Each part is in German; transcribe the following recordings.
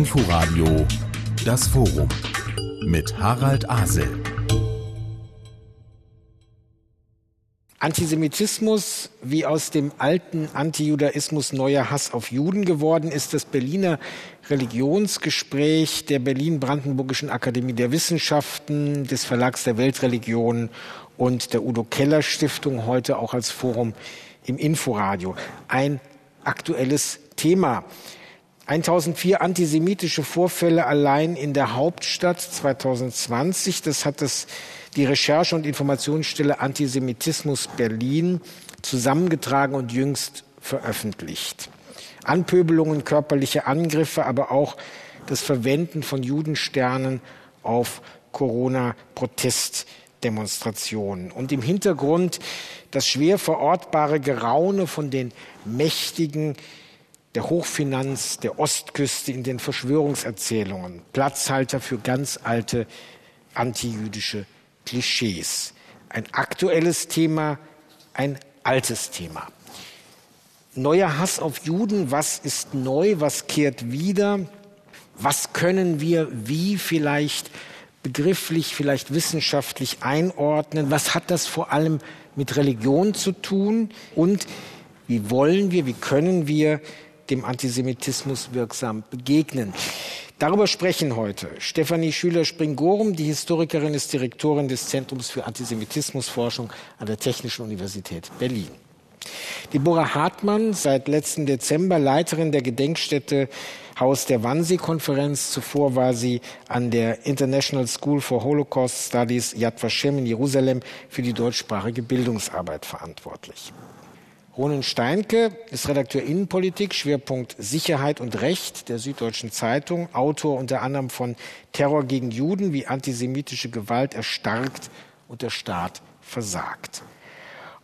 Inforadio Das Forum mit Harald Asel. Antisemitismus, wie aus dem alten Antijudaismus neuer Hass auf Juden geworden ist, das Berliner Religionsgespräch der Berlin-Brandenburgischen Akademie der Wissenschaften, des Verlags der Weltreligionen und der Udo Keller Stiftung heute auch als Forum im Inforadio. Ein aktuelles Thema. 1004 antisemitische Vorfälle allein in der Hauptstadt 2020. Das hat das die Recherche- und Informationsstelle Antisemitismus Berlin zusammengetragen und jüngst veröffentlicht. Anpöbelungen, körperliche Angriffe, aber auch das Verwenden von Judensternen auf Corona-Protestdemonstrationen. Und im Hintergrund das schwer verortbare Geraune von den Mächtigen der Hochfinanz der Ostküste in den Verschwörungserzählungen, Platzhalter für ganz alte antijüdische Klischees. Ein aktuelles Thema, ein altes Thema. Neuer Hass auf Juden, was ist neu, was kehrt wieder, was können wir wie vielleicht begrifflich, vielleicht wissenschaftlich einordnen, was hat das vor allem mit Religion zu tun und wie wollen wir, wie können wir dem Antisemitismus wirksam begegnen. Darüber sprechen heute Stefanie Schüler-Springorum, die Historikerin ist Direktorin des Zentrums für Antisemitismusforschung an der Technischen Universität Berlin. Deborah Hartmann, seit letzten Dezember Leiterin der Gedenkstätte Haus der Wannsee-Konferenz. Zuvor war sie an der International School for Holocaust Studies Yad Vashem in Jerusalem für die deutschsprachige Bildungsarbeit verantwortlich. Ronen Steinke ist Redakteur Innenpolitik, Schwerpunkt Sicherheit und Recht der Süddeutschen Zeitung, Autor unter anderem von Terror gegen Juden, wie antisemitische Gewalt erstarkt und der Staat versagt.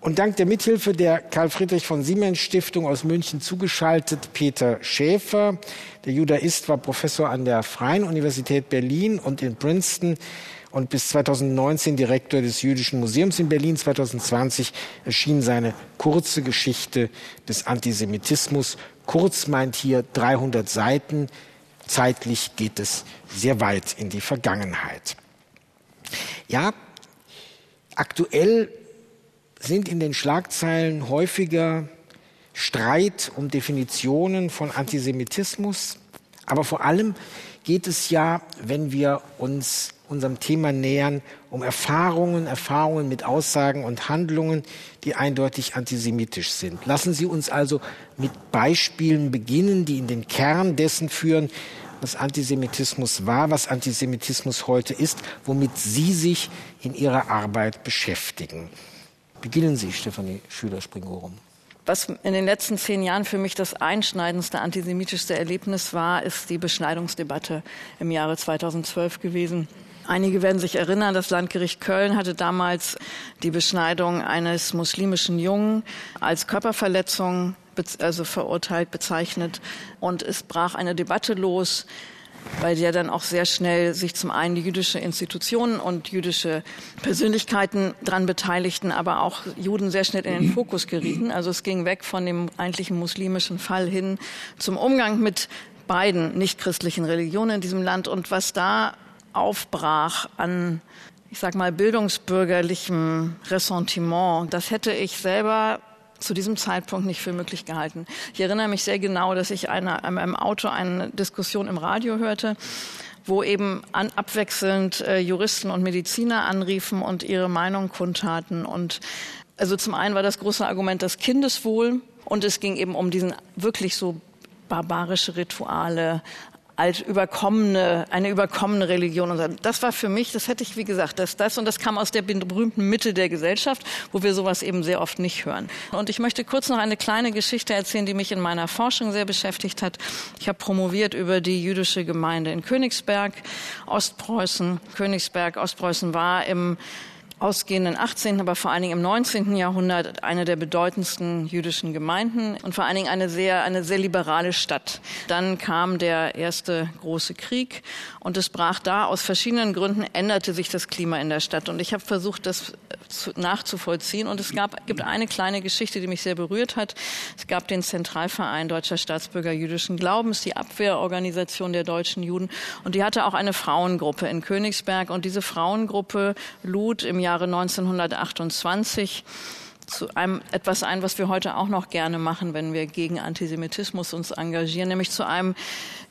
Und dank der Mithilfe der Karl Friedrich von Siemens Stiftung aus München zugeschaltet Peter Schäfer. Der Judaist war Professor an der Freien Universität Berlin und in Princeton und bis 2019 Direktor des Jüdischen Museums in Berlin. 2020 erschien seine kurze Geschichte des Antisemitismus. Kurz meint hier 300 Seiten. Zeitlich geht es sehr weit in die Vergangenheit. Ja, aktuell sind in den Schlagzeilen häufiger Streit um Definitionen von Antisemitismus, aber vor allem geht es ja, wenn wir uns unserem Thema nähern, um Erfahrungen, Erfahrungen mit Aussagen und Handlungen, die eindeutig antisemitisch sind. Lassen Sie uns also mit Beispielen beginnen, die in den Kern dessen führen, was Antisemitismus war, was Antisemitismus heute ist, womit Sie sich in Ihrer Arbeit beschäftigen. Beginnen Sie, Stefanie Schüler-Springorum. Was in den letzten zehn Jahren für mich das einschneidendste antisemitischste Erlebnis war, ist die Beschneidungsdebatte im Jahre 2012 gewesen. Einige werden sich erinnern, das Landgericht Köln hatte damals die Beschneidung eines muslimischen Jungen als Körperverletzung also verurteilt bezeichnet und es brach eine Debatte los, bei der dann auch sehr schnell sich zum einen jüdische Institutionen und jüdische Persönlichkeiten dran beteiligten, aber auch Juden sehr schnell in den Fokus gerieten. Also es ging weg von dem eigentlichen muslimischen Fall hin zum Umgang mit beiden nichtchristlichen Religionen in diesem Land und was da aufbrach an, ich sag mal, bildungsbürgerlichem Ressentiment, das hätte ich selber zu diesem Zeitpunkt nicht für möglich gehalten. Ich erinnere mich sehr genau, dass ich eine, im Auto eine Diskussion im Radio hörte, wo eben an, abwechselnd äh, Juristen und Mediziner anriefen und ihre Meinung kundtaten. Und also zum einen war das große Argument das Kindeswohl und es ging eben um diesen wirklich so barbarische Rituale, als überkommene, eine überkommene Religion. Und das war für mich, das hätte ich, wie gesagt, das, das und das kam aus der berühmten Mitte der Gesellschaft, wo wir sowas eben sehr oft nicht hören. Und ich möchte kurz noch eine kleine Geschichte erzählen, die mich in meiner Forschung sehr beschäftigt hat. Ich habe promoviert über die jüdische Gemeinde in Königsberg, Ostpreußen. Königsberg, Ostpreußen war im ausgehenden 18., aber vor allen Dingen im 19. Jahrhundert eine der bedeutendsten jüdischen Gemeinden und vor allen Dingen eine sehr, eine sehr liberale Stadt. Dann kam der erste große Krieg und es brach da aus verschiedenen Gründen änderte sich das Klima in der Stadt. Und ich habe versucht, das zu, nachzuvollziehen. Und es gab, gibt eine kleine Geschichte, die mich sehr berührt hat. Es gab den Zentralverein Deutscher Staatsbürger jüdischen Glaubens, die Abwehrorganisation der deutschen Juden. Und die hatte auch eine Frauengruppe in Königsberg. Und diese Frauengruppe lud im Jahre 1928 zu einem etwas ein, was wir heute auch noch gerne machen, wenn wir gegen Antisemitismus uns engagieren, nämlich zu einem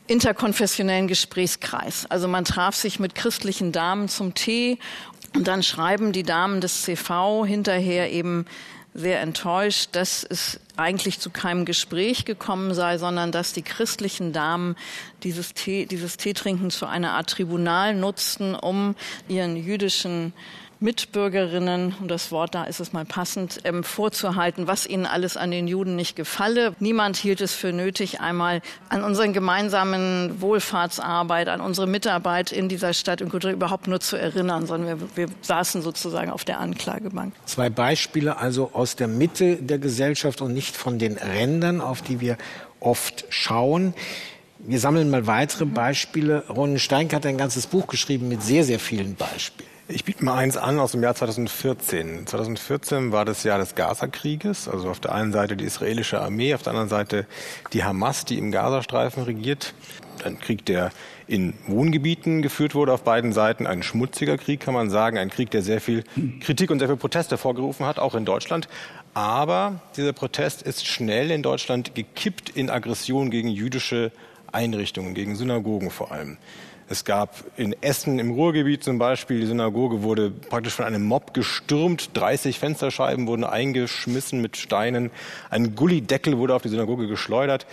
interkonfessionellen Gesprächskreis. Also man traf sich mit christlichen Damen zum Tee und dann schreiben die Damen des CV hinterher eben sehr enttäuscht, dass es eigentlich zu keinem Gespräch gekommen sei, sondern dass die christlichen Damen dieses Tee, dieses Teetrinken zu einer Art Tribunal nutzten, um ihren jüdischen Mitbürgerinnen, und das Wort da ist es mal passend, ähm, vorzuhalten, was ihnen alles an den Juden nicht gefalle. Niemand hielt es für nötig, einmal an unseren gemeinsamen Wohlfahrtsarbeit, an unsere Mitarbeit in dieser Stadt und Kultur überhaupt nur zu erinnern, sondern wir, wir saßen sozusagen auf der Anklagebank. Zwei Beispiele also aus der Mitte der Gesellschaft und nicht von den Rändern, auf die wir oft schauen. Wir sammeln mal weitere Beispiele. Ronen Steink hat ein ganzes Buch geschrieben mit sehr, sehr vielen Beispielen. Ich biete mal eins an aus dem Jahr 2014. 2014 war das Jahr des Gaza-Krieges. Also auf der einen Seite die israelische Armee, auf der anderen Seite die Hamas, die im Gazastreifen regiert. Ein Krieg, der in Wohngebieten geführt wurde auf beiden Seiten. Ein schmutziger Krieg, kann man sagen. Ein Krieg, der sehr viel Kritik und sehr viel Protest hervorgerufen hat, auch in Deutschland. Aber dieser Protest ist schnell in Deutschland gekippt in Aggression gegen jüdische Einrichtungen, gegen Synagogen vor allem. Es gab in Essen im Ruhrgebiet zum Beispiel, die Synagoge wurde praktisch von einem Mob gestürmt. 30 Fensterscheiben wurden eingeschmissen mit Steinen. Ein Gullideckel wurde auf die Synagoge geschleudert.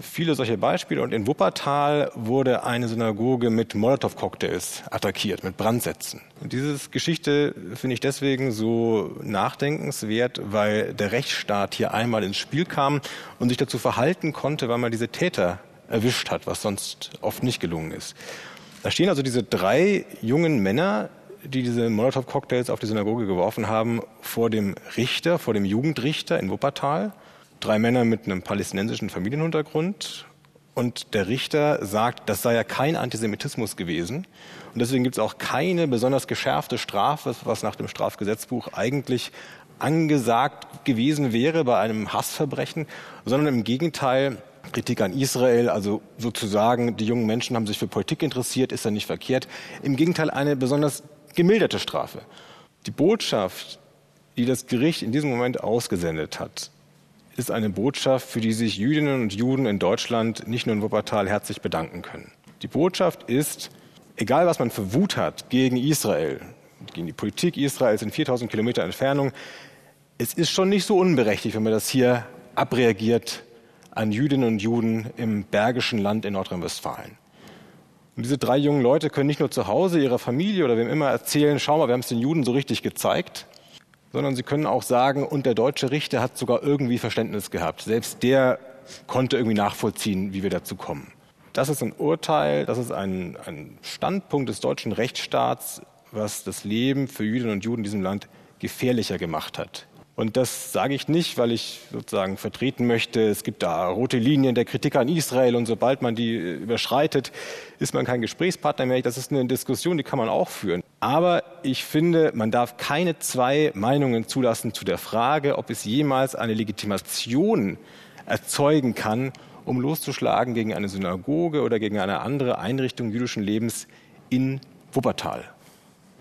Viele solche Beispiele. Und in Wuppertal wurde eine Synagoge mit Molotow-Cocktails attackiert, mit Brandsätzen. Und diese Geschichte finde ich deswegen so nachdenkenswert, weil der Rechtsstaat hier einmal ins Spiel kam und sich dazu verhalten konnte, weil man diese Täter erwischt hat, was sonst oft nicht gelungen ist. Da stehen also diese drei jungen Männer, die diese Molotow-Cocktails auf die Synagoge geworfen haben, vor dem Richter, vor dem Jugendrichter in Wuppertal. Drei Männer mit einem palästinensischen Familienhintergrund. Und der Richter sagt, das sei ja kein Antisemitismus gewesen. Und deswegen gibt es auch keine besonders geschärfte Strafe, was nach dem Strafgesetzbuch eigentlich angesagt gewesen wäre bei einem Hassverbrechen, sondern im Gegenteil, Kritik an Israel, also sozusagen, die jungen Menschen haben sich für Politik interessiert, ist ja nicht verkehrt. Im Gegenteil eine besonders gemilderte Strafe. Die Botschaft, die das Gericht in diesem Moment ausgesendet hat, ist eine Botschaft, für die sich Jüdinnen und Juden in Deutschland, nicht nur in Wuppertal, herzlich bedanken können. Die Botschaft ist, egal was man für Wut hat gegen Israel, gegen die Politik Israels in 4000 Kilometer Entfernung, es ist schon nicht so unberechtigt, wenn man das hier abreagiert an Jüdinnen und Juden im Bergischen Land in Nordrhein-Westfalen. Und diese drei jungen Leute können nicht nur zu Hause ihrer Familie oder wem immer erzählen, schau mal, wir haben es den Juden so richtig gezeigt, sondern sie können auch sagen, und der deutsche Richter hat sogar irgendwie Verständnis gehabt. Selbst der konnte irgendwie nachvollziehen, wie wir dazu kommen. Das ist ein Urteil, das ist ein, ein Standpunkt des deutschen Rechtsstaats, was das Leben für Jüdinnen und Juden in diesem Land gefährlicher gemacht hat. Und das sage ich nicht, weil ich sozusagen vertreten möchte, es gibt da rote Linien der Kritik an Israel und sobald man die äh, überschreitet, ist man kein Gesprächspartner mehr. Das ist eine Diskussion, die kann man auch führen. Aber ich finde, man darf keine zwei Meinungen zulassen zu der Frage, ob es jemals eine Legitimation erzeugen kann, um loszuschlagen gegen eine Synagoge oder gegen eine andere Einrichtung jüdischen Lebens in Wuppertal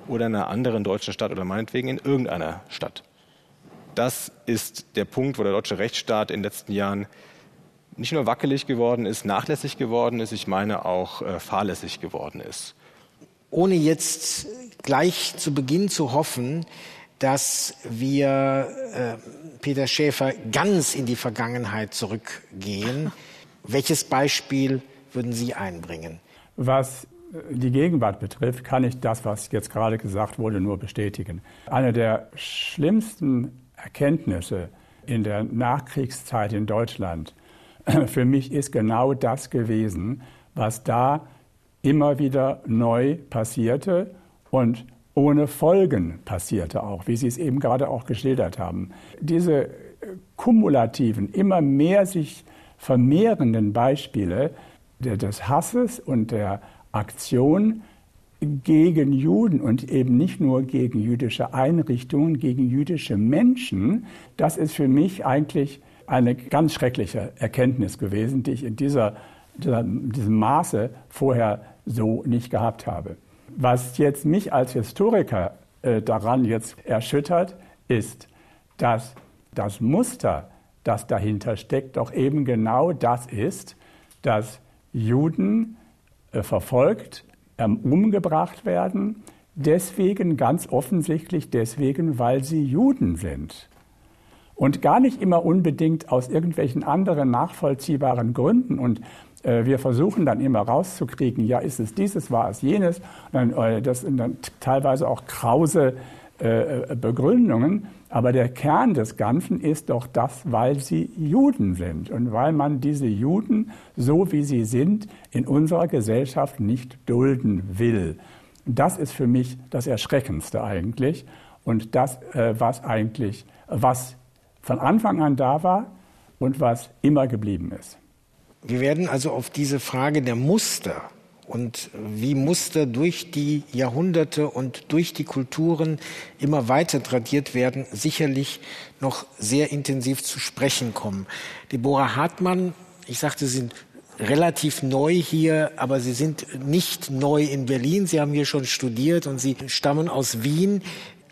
oder in einer anderen deutschen Stadt oder meinetwegen in irgendeiner Stadt. Das ist der Punkt, wo der deutsche Rechtsstaat in den letzten Jahren nicht nur wackelig geworden ist, nachlässig geworden ist, ich meine auch äh, fahrlässig geworden ist. Ohne jetzt gleich zu Beginn zu hoffen, dass wir äh, Peter Schäfer ganz in die Vergangenheit zurückgehen, welches Beispiel würden Sie einbringen? Was die Gegenwart betrifft, kann ich das, was jetzt gerade gesagt wurde, nur bestätigen. Eine der schlimmsten Erkenntnisse in der Nachkriegszeit in Deutschland für mich ist genau das gewesen, was da immer wieder neu passierte und ohne Folgen passierte auch, wie Sie es eben gerade auch geschildert haben. Diese kumulativen, immer mehr sich vermehrenden Beispiele des Hasses und der Aktion gegen Juden und eben nicht nur gegen jüdische Einrichtungen, gegen jüdische Menschen, das ist für mich eigentlich eine ganz schreckliche Erkenntnis gewesen, die ich in dieser, dieser, diesem Maße vorher so nicht gehabt habe. Was jetzt mich als Historiker äh, daran jetzt erschüttert, ist, dass das Muster, das dahinter steckt, doch eben genau das ist, dass Juden äh, verfolgt, ähm, umgebracht werden, deswegen ganz offensichtlich deswegen, weil sie Juden sind. Und gar nicht immer unbedingt aus irgendwelchen anderen nachvollziehbaren Gründen. Und äh, wir versuchen dann immer rauszukriegen, ja, ist es dieses, war es jenes. Und dann, äh, das sind dann teilweise auch krause äh, Begründungen. Aber der Kern des Ganzen ist doch das, weil sie Juden sind und weil man diese Juden, so wie sie sind, in unserer Gesellschaft nicht dulden will. Das ist für mich das Erschreckendste eigentlich und das, was eigentlich, was von Anfang an da war und was immer geblieben ist. Wir werden also auf diese Frage der Muster und wie Muster durch die Jahrhunderte und durch die Kulturen immer weiter tradiert werden, sicherlich noch sehr intensiv zu sprechen kommen. Deborah Hartmann, ich sagte, Sie sind relativ neu hier, aber Sie sind nicht neu in Berlin. Sie haben hier schon studiert und Sie stammen aus Wien.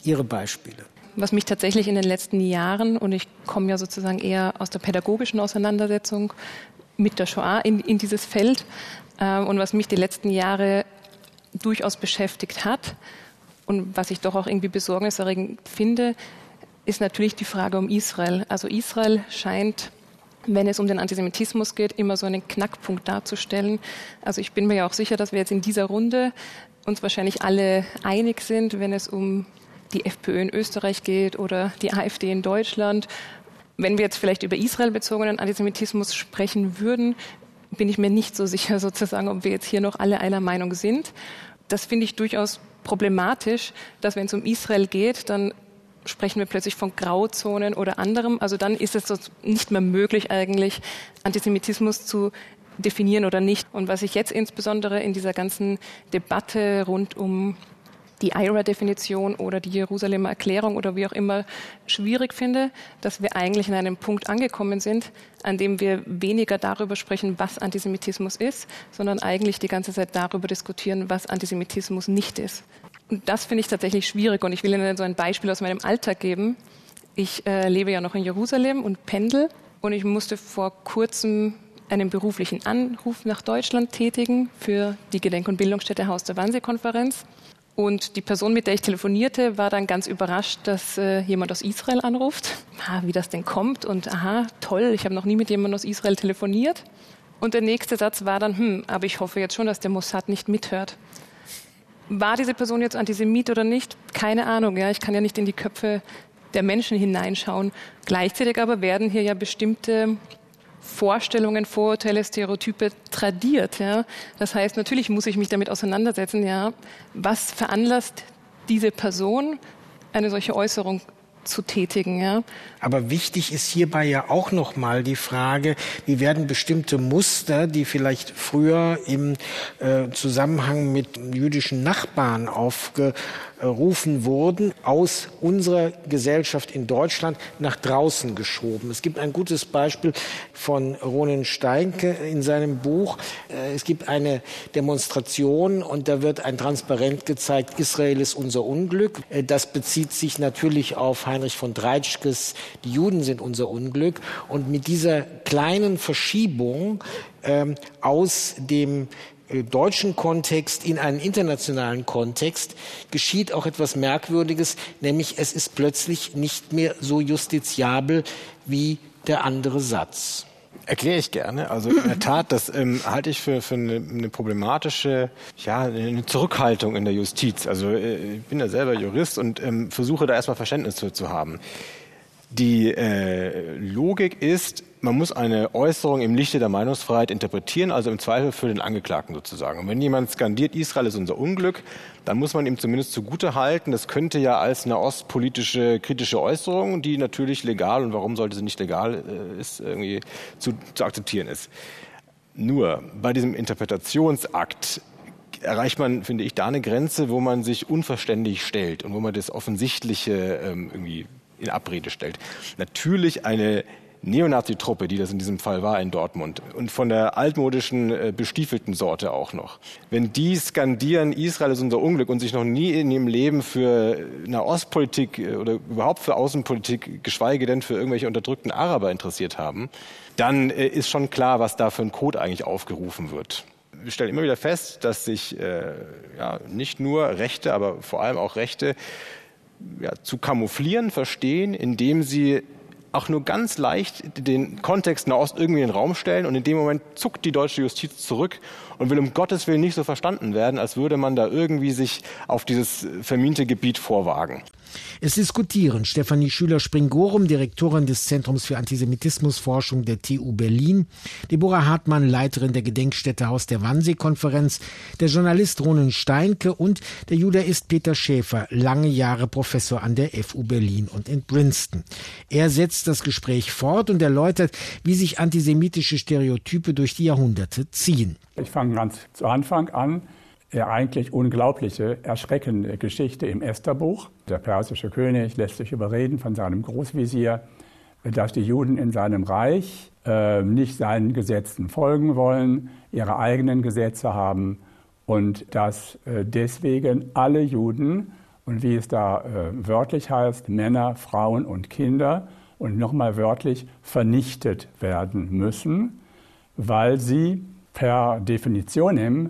Ihre Beispiele was mich tatsächlich in den letzten Jahren, und ich komme ja sozusagen eher aus der pädagogischen Auseinandersetzung mit der Shoah in, in dieses Feld, und was mich die letzten Jahre durchaus beschäftigt hat und was ich doch auch irgendwie besorgniserregend finde, ist natürlich die Frage um Israel. Also Israel scheint wenn es um den Antisemitismus geht, immer so einen Knackpunkt darzustellen. Also ich bin mir ja auch sicher, dass wir jetzt in dieser Runde uns wahrscheinlich alle einig sind, wenn es um die FPÖ in Österreich geht oder die AfD in Deutschland. Wenn wir jetzt vielleicht über Israel bezogenen Antisemitismus sprechen würden, bin ich mir nicht so sicher sozusagen, ob wir jetzt hier noch alle einer Meinung sind. Das finde ich durchaus problematisch, dass wenn es um Israel geht, dann sprechen wir plötzlich von Grauzonen oder anderem. Also dann ist es nicht mehr möglich eigentlich, Antisemitismus zu definieren oder nicht. Und was ich jetzt insbesondere in dieser ganzen Debatte rund um die IRA-Definition oder die Jerusalemer Erklärung oder wie auch immer schwierig finde, dass wir eigentlich in einem Punkt angekommen sind, an dem wir weniger darüber sprechen, was Antisemitismus ist, sondern eigentlich die ganze Zeit darüber diskutieren, was Antisemitismus nicht ist. Und das finde ich tatsächlich schwierig und ich will Ihnen so ein Beispiel aus meinem Alltag geben. Ich äh, lebe ja noch in Jerusalem und pendel und ich musste vor kurzem einen beruflichen Anruf nach Deutschland tätigen für die Gedenk- und Bildungsstätte Haus der Wannsee-Konferenz. Und die Person, mit der ich telefonierte, war dann ganz überrascht, dass äh, jemand aus Israel anruft. Ah, wie das denn kommt und aha, toll, ich habe noch nie mit jemandem aus Israel telefoniert. Und der nächste Satz war dann, hm, aber ich hoffe jetzt schon, dass der Mossad nicht mithört. War diese Person jetzt Antisemit oder nicht? Keine Ahnung. Ja, ich kann ja nicht in die Köpfe der Menschen hineinschauen. Gleichzeitig aber werden hier ja bestimmte Vorstellungen, Vorurteile, Stereotype tradiert. Ja? Das heißt, natürlich muss ich mich damit auseinandersetzen, ja, was veranlasst diese Person, eine solche Äußerung zu tätigen. Ja. Aber wichtig ist hierbei ja auch noch mal die Frage, wie werden bestimmte Muster, die vielleicht früher im äh, Zusammenhang mit jüdischen Nachbarn aufge rufen wurden, aus unserer Gesellschaft in Deutschland nach draußen geschoben. Es gibt ein gutes Beispiel von Ronen Steinke in seinem Buch. Äh, es gibt eine Demonstration und da wird ein Transparent gezeigt, Israel ist unser Unglück. Äh, das bezieht sich natürlich auf Heinrich von Dreitschkes, die Juden sind unser Unglück. Und mit dieser kleinen Verschiebung ähm, aus dem deutschen Kontext in einen internationalen Kontext geschieht auch etwas Merkwürdiges, nämlich es ist plötzlich nicht mehr so justiziabel wie der andere Satz. Erkläre ich gerne. Also in der Tat, das ähm, halte ich für, für eine, eine, problematische, ja, eine Zurückhaltung in der Justiz. Also äh, ich bin ja selber Jurist und ähm, versuche da erstmal Verständnis für zu haben. Die äh, Logik ist, man muss eine Äußerung im Lichte der Meinungsfreiheit interpretieren, also im Zweifel für den Angeklagten sozusagen. Und wenn jemand skandiert, Israel ist unser Unglück, dann muss man ihm zumindest zugute halten, das könnte ja als eine ostpolitische kritische Äußerung, die natürlich legal und warum sollte sie nicht legal äh, ist, irgendwie zu, zu akzeptieren ist. Nur bei diesem Interpretationsakt erreicht man, finde ich, da eine Grenze, wo man sich unverständlich stellt und wo man das Offensichtliche ähm, irgendwie in Abrede stellt. Natürlich eine Neonazi-Truppe, die das in diesem Fall war in Dortmund und von der altmodischen äh, bestiefelten Sorte auch noch. Wenn die skandieren, Israel ist unser Unglück und sich noch nie in ihrem Leben für eine Ostpolitik äh, oder überhaupt für Außenpolitik, geschweige denn für irgendwelche unterdrückten Araber interessiert haben, dann äh, ist schon klar, was da für ein Code eigentlich aufgerufen wird. Wir stellen immer wieder fest, dass sich äh, ja, nicht nur Rechte, aber vor allem auch Rechte ja, zu kamouflieren verstehen, indem sie auch nur ganz leicht den Kontext Nahost irgendwie in den Raum stellen und in dem Moment zuckt die deutsche Justiz zurück und will um Gottes Willen nicht so verstanden werden, als würde man da irgendwie sich auf dieses verminte Gebiet vorwagen. Es diskutieren Stefanie Schüler-Springorum, Direktorin des Zentrums für Antisemitismusforschung der TU Berlin, Deborah Hartmann, Leiterin der Gedenkstätte Haus der Wannsee-Konferenz, der Journalist Ronen Steinke und der Judaist Peter Schäfer, lange Jahre Professor an der FU Berlin und in Princeton. Er setzt das Gespräch fort und erläutert, wie sich antisemitische Stereotype durch die Jahrhunderte ziehen. Ich fange ganz zu Anfang an eigentlich unglaubliche, erschreckende Geschichte im Estherbuch. Der persische König lässt sich überreden von seinem Großvisier, dass die Juden in seinem Reich äh, nicht seinen Gesetzen folgen wollen, ihre eigenen Gesetze haben und dass äh, deswegen alle Juden und wie es da äh, wörtlich heißt, Männer, Frauen und Kinder und nochmal wörtlich vernichtet werden müssen, weil sie per Definitionem äh,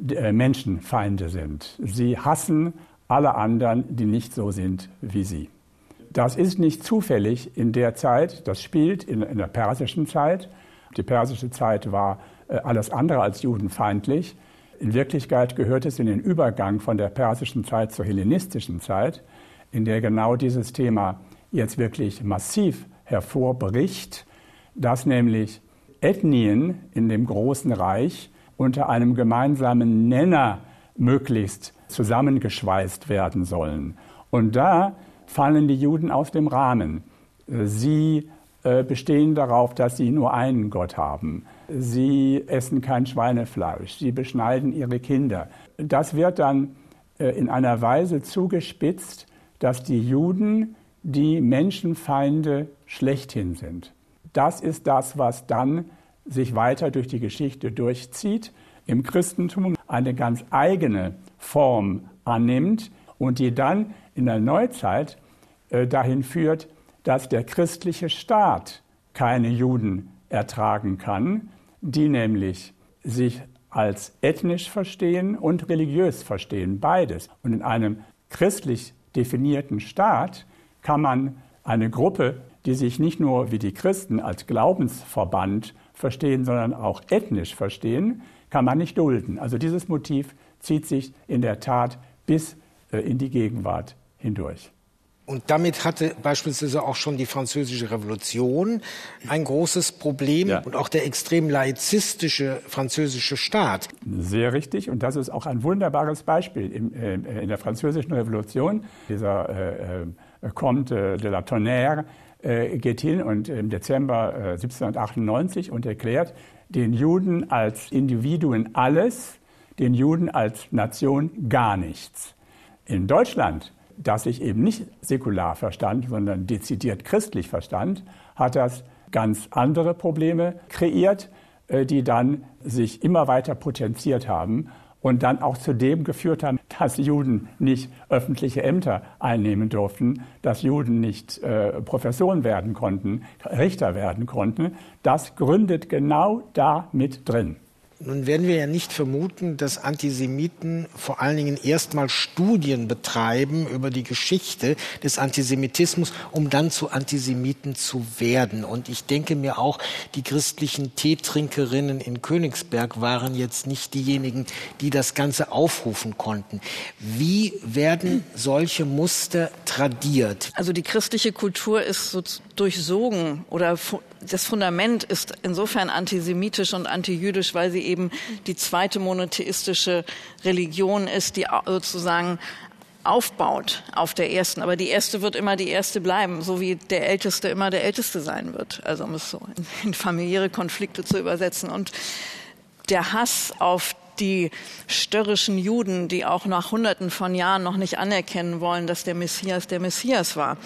Menschenfeinde sind. Sie hassen alle anderen, die nicht so sind wie sie. Das ist nicht zufällig in der Zeit, das spielt in, in der persischen Zeit. Die persische Zeit war äh, alles andere als judenfeindlich. In Wirklichkeit gehört es in den Übergang von der persischen Zeit zur hellenistischen Zeit, in der genau dieses Thema jetzt wirklich massiv hervorbricht, dass nämlich Ethnien in dem großen Reich unter einem gemeinsamen Nenner möglichst zusammengeschweißt werden sollen. Und da fallen die Juden aus dem Rahmen. Sie äh, bestehen darauf, dass sie nur einen Gott haben. Sie essen kein Schweinefleisch. Sie beschneiden ihre Kinder. Das wird dann äh, in einer Weise zugespitzt, dass die Juden die Menschenfeinde schlechthin sind. Das ist das, was dann sich weiter durch die Geschichte durchzieht, im Christentum eine ganz eigene Form annimmt und die dann in der Neuzeit äh, dahin führt, dass der christliche Staat keine Juden ertragen kann, die nämlich sich als ethnisch verstehen und religiös verstehen, beides. Und in einem christlich definierten Staat kann man eine Gruppe, die sich nicht nur wie die Christen als Glaubensverband verstehen, sondern auch ethnisch verstehen, kann man nicht dulden. Also dieses Motiv zieht sich in der Tat bis äh, in die Gegenwart hindurch. Und damit hatte beispielsweise auch schon die französische Revolution ein großes Problem ja. und auch der extrem laizistische französische Staat. Sehr richtig. Und das ist auch ein wunderbares Beispiel in, äh, in der französischen Revolution. Dieser äh, Comte de la Tonnerre geht hin und im Dezember äh, 1798 und erklärt den Juden als Individuen alles, den Juden als Nation gar nichts. In Deutschland, das sich eben nicht säkular verstand, sondern dezidiert christlich verstand, hat das ganz andere Probleme kreiert, äh, die dann sich immer weiter potenziert haben und dann auch zu dem geführt haben, dass Juden nicht öffentliche Ämter einnehmen durften, dass Juden nicht äh, Professoren werden konnten, Richter werden konnten. Das gründet genau da mit drin. Nun werden wir ja nicht vermuten, dass Antisemiten vor allen Dingen erstmal Studien betreiben über die Geschichte des Antisemitismus, um dann zu Antisemiten zu werden. Und ich denke mir auch, die christlichen Teetrinkerinnen in Königsberg waren jetzt nicht diejenigen, die das Ganze aufrufen konnten. Wie werden solche Muster tradiert? Also die christliche Kultur ist so durchsogen oder das Fundament ist insofern antisemitisch und antijüdisch, weil sie eben die zweite monotheistische Religion ist, die sozusagen aufbaut auf der ersten. Aber die erste wird immer die erste bleiben, so wie der Älteste immer der Älteste sein wird. Also um es so in, familiäre Konflikte zu übersetzen. Und der Hass auf die störrischen Juden, die auch nach Hunderten von Jahren noch nicht anerkennen wollen, dass der Messias der Messias war.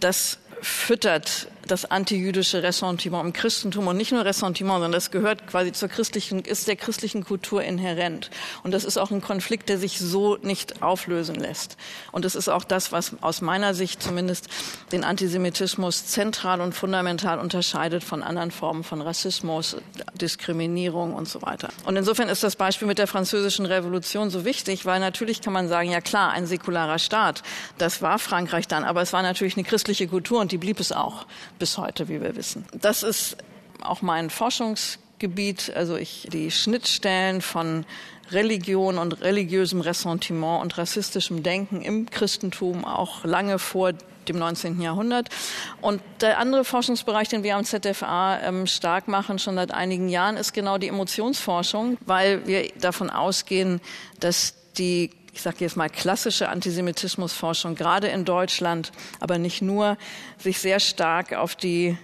Das füttert das antijüdische Ressentiment im Christentum und nicht nur Ressentiment, sondern das gehört quasi zur christlichen, ist der christlichen Kultur inhärent. Und das ist auch ein Konflikt, der sich so nicht auflösen lässt. Und das ist auch das, was aus meiner Sicht zumindest den Antisemitismus zentral und fundamental unterscheidet von anderen Formen von Rassismus, Diskriminierung und so weiter. Und insofern ist das Beispiel mit der französischen Revolution so wichtig, weil natürlich kann man sagen, ja klar, ein säkularer Staat, das war Frankreich dann, aber es war natürlich eine christliche Kultur und die blieb es auch bis heute, wie wir wissen. Das ist auch mein Forschungsgebiet, also ich die Schnittstellen von Religion und religiösem Ressentiment und rassistischem Denken im Christentum auch lange vor dem 19. Jahrhundert. Und der andere Forschungsbereich, den wir am ZFA ähm, stark machen, schon seit einigen Jahren, ist genau die Emotionsforschung, weil wir davon ausgehen, dass die ich sage jetzt mal klassische Antisemitismusforschung, gerade in Deutschland, aber nicht nur, sich sehr stark auf die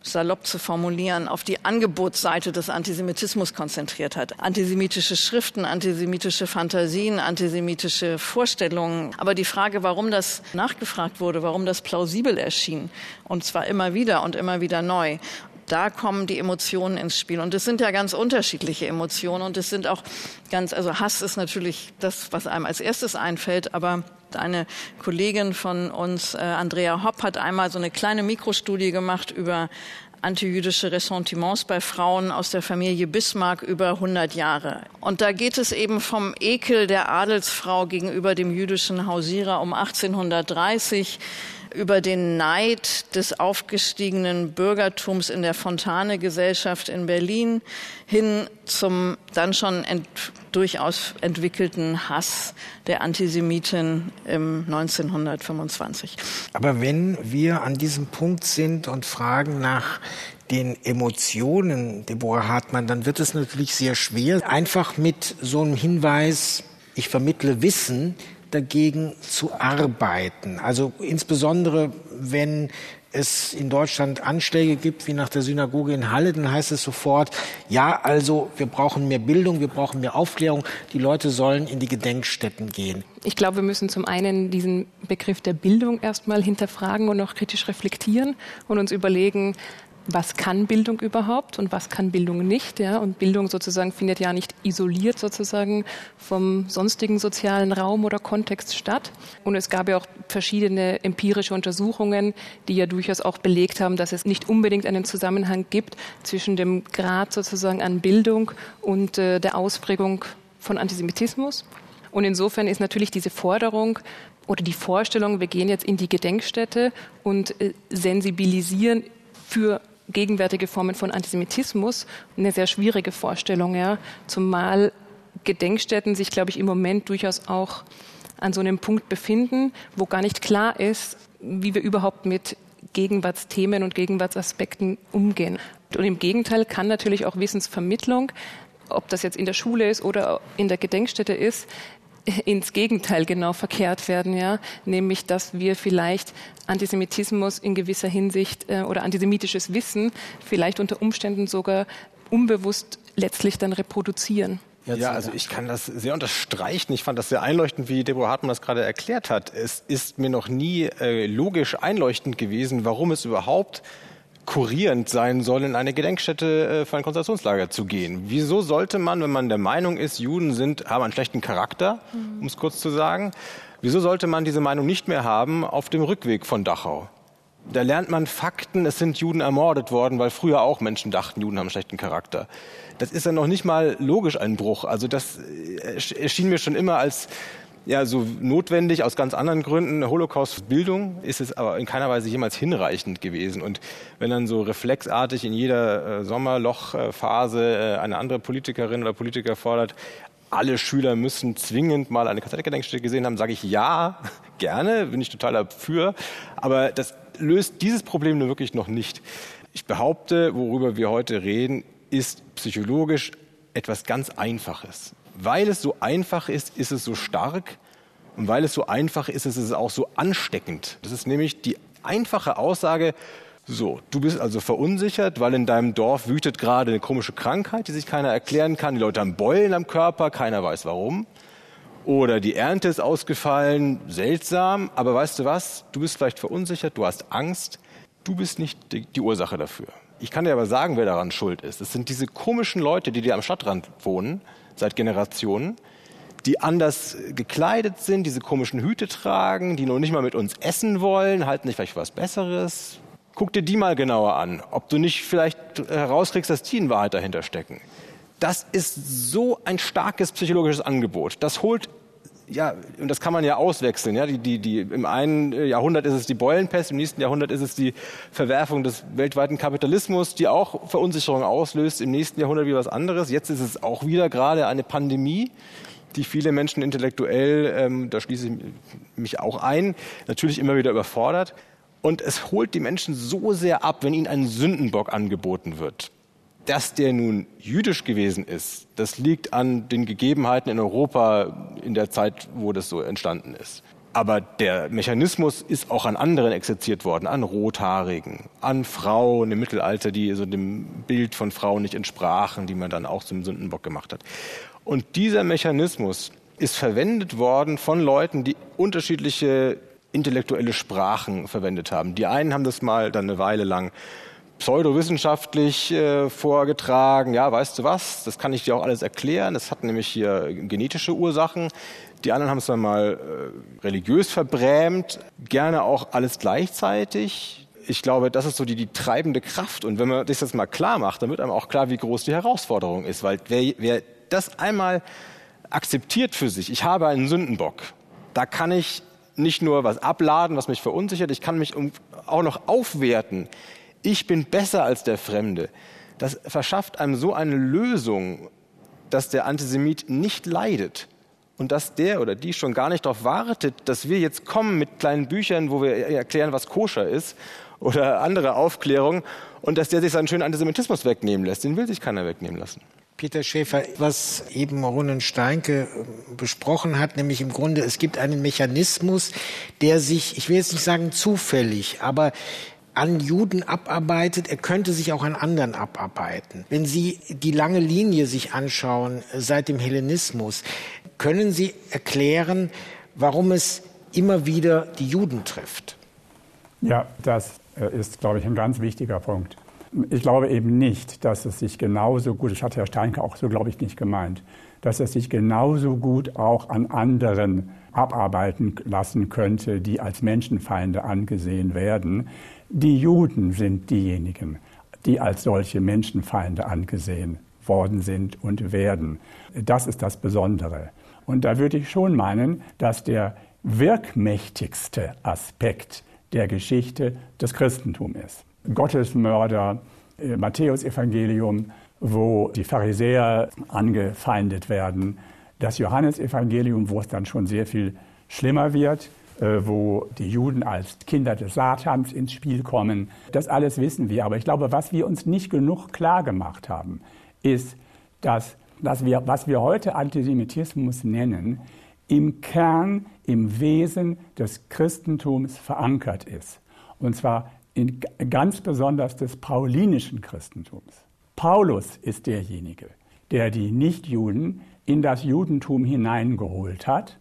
salopp zu formulieren, auf die Angebotsseite des Antisemitismus konzentriert hat. Antisemitische Schriften, antisemitische Fantasien, antisemitische Vorstellungen. Aber die Frage, warum das nachgefragt wurde, warum das plausibel erschien, und zwar immer wieder und immer wieder neu, da kommen die Emotionen ins Spiel. Und es sind ja ganz unterschiedliche Emotionen und es sind auch ganz, also Hass ist natürlich das, was einem als erstes einfällt, aber eine Kollegin von uns, äh, Andrea Hopp, hat einmal so eine kleine Mikrostudie gemacht über antijüdische Ressentiments bei Frauen aus der Familie Bismarck über 100 Jahre. Und da geht es eben vom Ekel der Adelsfrau gegenüber dem jüdischen Hausierer um 1830 über den Neid des aufgestiegenen Bürgertums in der Fontane-Gesellschaft in Berlin hin zum dann schon ent durchaus entwickelten Hass der Antisemiten im 1925. Aber wenn wir an diesem Punkt sind und fragen nach den Emotionen, Deborah Hartmann, dann wird es natürlich sehr schwer, einfach mit so einem Hinweis, ich vermittle Wissen, dagegen zu arbeiten. Also insbesondere, wenn es in Deutschland Anschläge gibt, wie nach der Synagoge in Halle, dann heißt es sofort, ja, also wir brauchen mehr Bildung, wir brauchen mehr Aufklärung, die Leute sollen in die Gedenkstätten gehen. Ich glaube, wir müssen zum einen diesen Begriff der Bildung erstmal hinterfragen und auch kritisch reflektieren und uns überlegen, was kann Bildung überhaupt und was kann Bildung nicht. Ja? Und Bildung sozusagen findet ja nicht isoliert sozusagen vom sonstigen sozialen Raum oder Kontext statt. Und es gab ja auch verschiedene empirische Untersuchungen, die ja durchaus auch belegt haben, dass es nicht unbedingt einen Zusammenhang gibt zwischen dem Grad sozusagen an Bildung und äh, der Ausprägung von Antisemitismus. Und insofern ist natürlich diese Forderung oder die Vorstellung, wir gehen jetzt in die Gedenkstätte und äh, sensibilisieren für gegenwärtige Formen von Antisemitismus eine sehr schwierige Vorstellung, ja. Zumal Gedenkstätten sich, glaube ich, im Moment durchaus auch an so einem Punkt befinden, wo gar nicht klar ist, wie wir überhaupt mit Gegenwartsthemen und Gegenwartsaspekten umgehen. Und im Gegenteil kann natürlich auch Wissensvermittlung, ob das jetzt in der Schule ist oder in der Gedenkstätte ist, ins Gegenteil genau verkehrt werden, ja, nämlich dass wir vielleicht Antisemitismus in gewisser Hinsicht äh, oder antisemitisches Wissen vielleicht unter Umständen sogar unbewusst letztlich dann reproduzieren. Ja, also ich kann das sehr unterstreichen. Ich fand das sehr einleuchtend, wie Deborah Hartmann das gerade erklärt hat. Es ist mir noch nie äh, logisch einleuchtend gewesen, warum es überhaupt kurierend sein soll, in eine Gedenkstätte äh, für ein Konzentrationslager zu gehen. Wieso sollte man, wenn man der Meinung ist, Juden sind, haben einen schlechten Charakter, um es kurz zu sagen, wieso sollte man diese Meinung nicht mehr haben auf dem Rückweg von Dachau? Da lernt man Fakten, es sind Juden ermordet worden, weil früher auch Menschen dachten, Juden haben einen schlechten Charakter. Das ist dann noch nicht mal logisch ein Bruch. Also das äh, erschien mir schon immer als ja so notwendig aus ganz anderen Gründen. Holocaust-Bildung ist es aber in keiner Weise jemals hinreichend gewesen. Und wenn dann so reflexartig in jeder äh, Sommerlochphase äh, eine andere Politikerin oder Politiker fordert, alle Schüler müssen zwingend mal eine Kassettengedenkstätte gesehen haben, sage ich ja, gerne, bin ich total dafür. Aber das löst dieses Problem nur wirklich noch nicht. Ich behaupte, worüber wir heute reden, ist psychologisch etwas ganz Einfaches weil es so einfach ist, ist es so stark. Und weil es so einfach ist, ist es auch so ansteckend. Das ist nämlich die einfache Aussage, So, du bist also verunsichert, weil in deinem Dorf wütet gerade eine komische Krankheit, die sich keiner erklären kann. Die Leute haben Beulen am Körper, keiner weiß warum. Oder die Ernte ist ausgefallen, seltsam. Aber weißt du was? Du bist vielleicht verunsichert, du hast Angst. Du bist nicht die, die Ursache dafür. Ich kann dir aber sagen, wer daran schuld ist. Es sind diese komischen Leute, die dir am Stadtrand wohnen, seit Generationen, die anders gekleidet sind, diese komischen Hüte tragen, die noch nicht mal mit uns essen wollen, halten sich vielleicht für was Besseres, Guck dir die mal genauer an, ob du nicht vielleicht herauskriegst, dass die in Wahrheit dahinter stecken. Das ist so ein starkes psychologisches Angebot. Das holt ja, und das kann man ja auswechseln. Ja, die, die, die, Im einen Jahrhundert ist es die Beulenpest, im nächsten Jahrhundert ist es die Verwerfung des weltweiten Kapitalismus, die auch Verunsicherung auslöst. Im nächsten Jahrhundert wieder was anderes. Jetzt ist es auch wieder gerade eine Pandemie, die viele Menschen intellektuell, ähm, da schließe ich mich auch ein, natürlich immer wieder überfordert. Und es holt die Menschen so sehr ab, wenn ihnen ein Sündenbock angeboten wird. Dass der nun jüdisch gewesen ist, das liegt an den Gegebenheiten in Europa in der Zeit, wo das so entstanden ist. Aber der Mechanismus ist auch an anderen exerziert worden, an Rothaarigen, an Frauen im Mittelalter, die so dem Bild von Frauen nicht entsprachen, die man dann auch zum Sündenbock gemacht hat. Und dieser Mechanismus ist verwendet worden von Leuten, die unterschiedliche intellektuelle Sprachen verwendet haben. Die einen haben das mal dann eine Weile lang pseudowissenschaftlich äh, vorgetragen. Ja, weißt du was? Das kann ich dir auch alles erklären. Das hat nämlich hier genetische Ursachen. Die anderen haben es dann mal äh, religiös verbrämt. Gerne auch alles gleichzeitig. Ich glaube, das ist so die, die treibende Kraft. Und wenn man das jetzt mal klar macht, dann wird einem auch klar, wie groß die Herausforderung ist. Weil wer, wer das einmal akzeptiert für sich, ich habe einen Sündenbock, da kann ich nicht nur was abladen, was mich verunsichert, ich kann mich auch noch aufwerten. Ich bin besser als der Fremde. Das verschafft einem so eine Lösung, dass der Antisemit nicht leidet und dass der oder die schon gar nicht darauf wartet, dass wir jetzt kommen mit kleinen Büchern, wo wir erklären, was koscher ist oder andere Aufklärung und dass der sich seinen schönen Antisemitismus wegnehmen lässt. Den will sich keiner wegnehmen lassen. Peter Schäfer, was eben Ronen Steinke äh, besprochen hat, nämlich im Grunde, es gibt einen Mechanismus, der sich, ich will jetzt nicht sagen zufällig, aber an Juden abarbeitet, er könnte sich auch an anderen abarbeiten. Wenn Sie die lange Linie sich anschauen äh, seit dem Hellenismus, können Sie erklären, warum es immer wieder die Juden trifft? Ja, das äh, ist, glaube ich, ein ganz wichtiger Punkt. Ich glaube eben nicht, dass es sich genauso gut, das hat Herr Steinke auch so, glaube ich, nicht gemeint, dass es sich genauso gut auch an anderen abarbeiten lassen könnte, die als Menschenfeinde angesehen werden. Die Juden sind diejenigen, die als solche Menschenfeinde angesehen worden sind und werden. Das ist das Besondere. Und da würde ich schon meinen, dass der wirkmächtigste Aspekt der Geschichte das Christentum ist. Gottesmörder, äh, Matthäusevangelium, wo die Pharisäer angefeindet werden, das Johannesevangelium, wo es dann schon sehr viel schlimmer wird, wo die Juden als Kinder des Satans ins Spiel kommen. Das alles wissen wir. Aber ich glaube, was wir uns nicht genug klar gemacht haben, ist, dass, dass wir, was wir heute Antisemitismus nennen, im Kern, im Wesen des Christentums verankert ist. Und zwar in, ganz besonders des paulinischen Christentums. Paulus ist derjenige, der die Nichtjuden in das Judentum hineingeholt hat,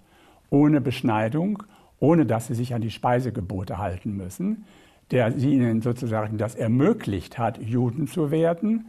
ohne Beschneidung, ohne dass sie sich an die Speisegebote halten müssen, der ihnen sozusagen das ermöglicht hat, Juden zu werden